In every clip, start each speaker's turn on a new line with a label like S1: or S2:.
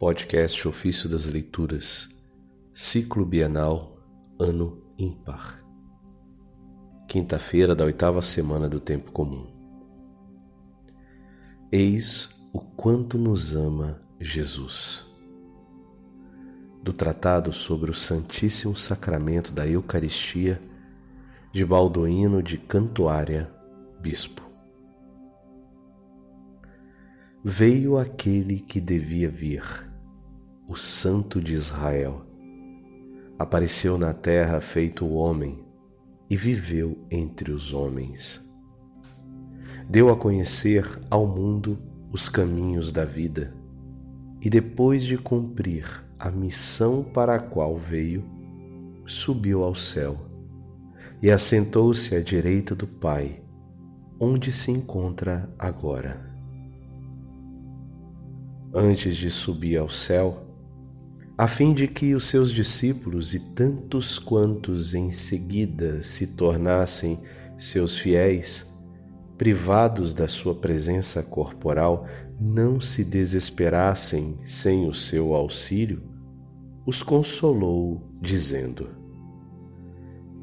S1: Podcast Ofício das Leituras, Ciclo Bienal, Ano Ímpar. Quinta-feira da oitava semana do Tempo Comum. Eis o quanto nos ama Jesus. Do Tratado sobre o Santíssimo Sacramento da Eucaristia, de Baldoíno de Cantuária, Bispo. Veio aquele que devia vir o Santo de Israel. Apareceu na terra feito homem e viveu entre os homens. Deu a conhecer ao mundo os caminhos da vida e, depois de cumprir a missão para a qual veio, subiu ao céu e assentou-se à direita do Pai, onde se encontra agora. Antes de subir ao céu, a fim de que os seus discípulos e tantos quantos em seguida se tornassem seus fiéis, privados da sua presença corporal, não se desesperassem sem o seu auxílio, os consolou, dizendo: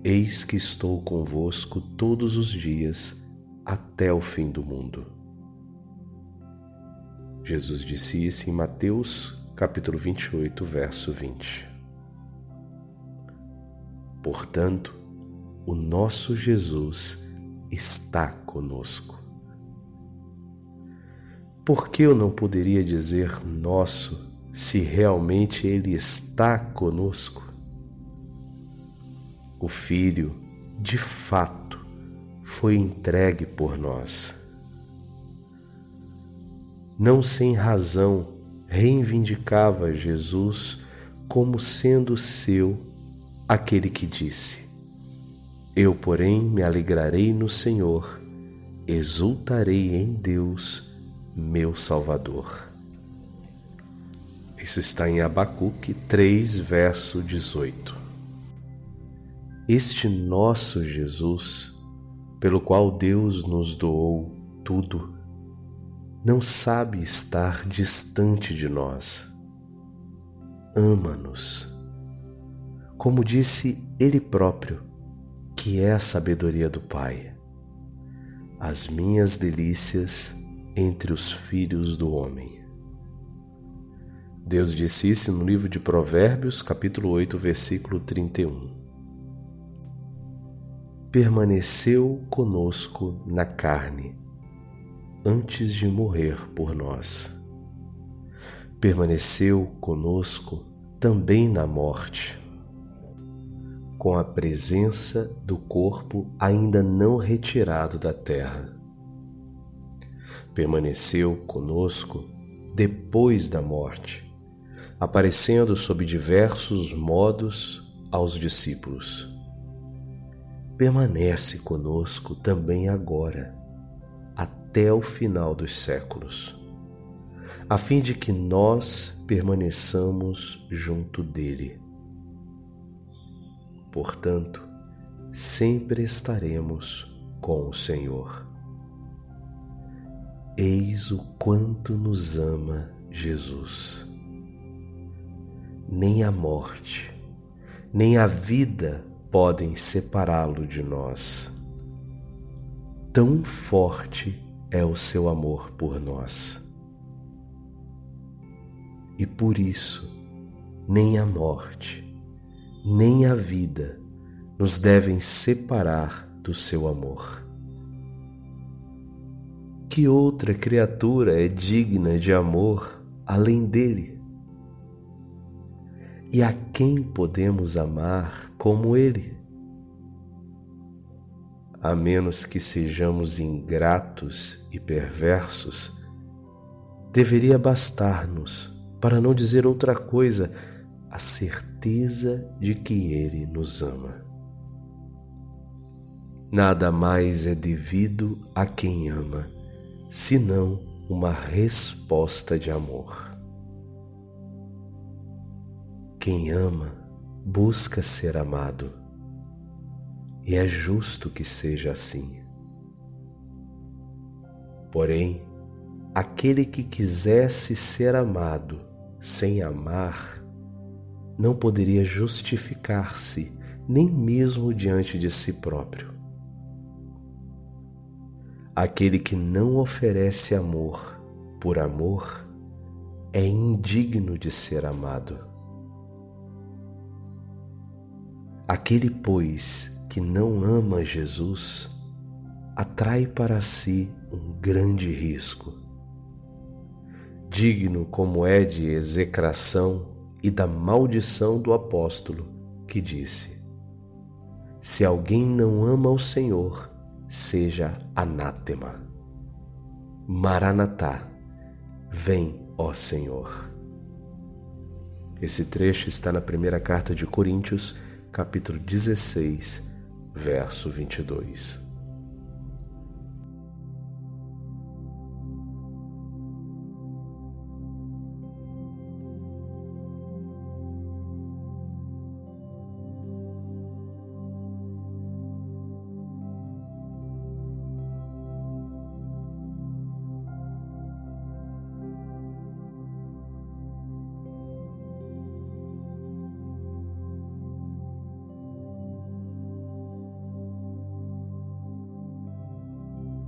S1: Eis que estou convosco todos os dias até o fim do mundo. Jesus disse isso em Mateus capítulo 28, verso 20. Portanto, o nosso Jesus está conosco. Por que eu não poderia dizer nosso se realmente Ele está conosco? O Filho, de fato, foi entregue por nós. Não sem razão, reivindicava Jesus como sendo seu aquele que disse: Eu, porém, me alegrarei no Senhor, exultarei em Deus, meu Salvador. Isso está em Abacuque 3, verso 18. Este nosso Jesus, pelo qual Deus nos doou tudo, não sabe estar distante de nós. Ama-nos. Como disse Ele próprio, que é a sabedoria do Pai. As minhas delícias entre os filhos do homem. Deus disse isso no livro de Provérbios, capítulo 8, versículo 31. Permaneceu conosco na carne antes de morrer por nós. Permaneceu conosco também na morte, com a presença do corpo ainda não retirado da terra. Permaneceu conosco depois da morte, aparecendo sob diversos modos aos discípulos. Permanece conosco também agora até o final dos séculos, a fim de que nós permaneçamos junto dele. Portanto, sempre estaremos com o Senhor. Eis o quanto nos ama Jesus. Nem a morte, nem a vida podem separá-lo de nós. Tão forte é o seu amor por nós. E por isso, nem a morte, nem a vida nos devem separar do seu amor. Que outra criatura é digna de amor além dele? E a quem podemos amar como ele? A menos que sejamos ingratos e perversos, deveria bastar-nos, para não dizer outra coisa, a certeza de que Ele nos ama. Nada mais é devido a quem ama, senão uma resposta de amor. Quem ama busca ser amado e é justo que seja assim. Porém, aquele que quisesse ser amado sem amar não poderia justificar-se nem mesmo diante de si próprio. Aquele que não oferece amor por amor é indigno de ser amado. Aquele, pois, que não ama Jesus, atrai para si um grande risco. Digno como é de execração e da maldição do apóstolo que disse: Se alguém não ama o Senhor, seja anátema. Maranatá, vem, ó Senhor. Esse trecho está na primeira carta de Coríntios, capítulo 16, verso 22.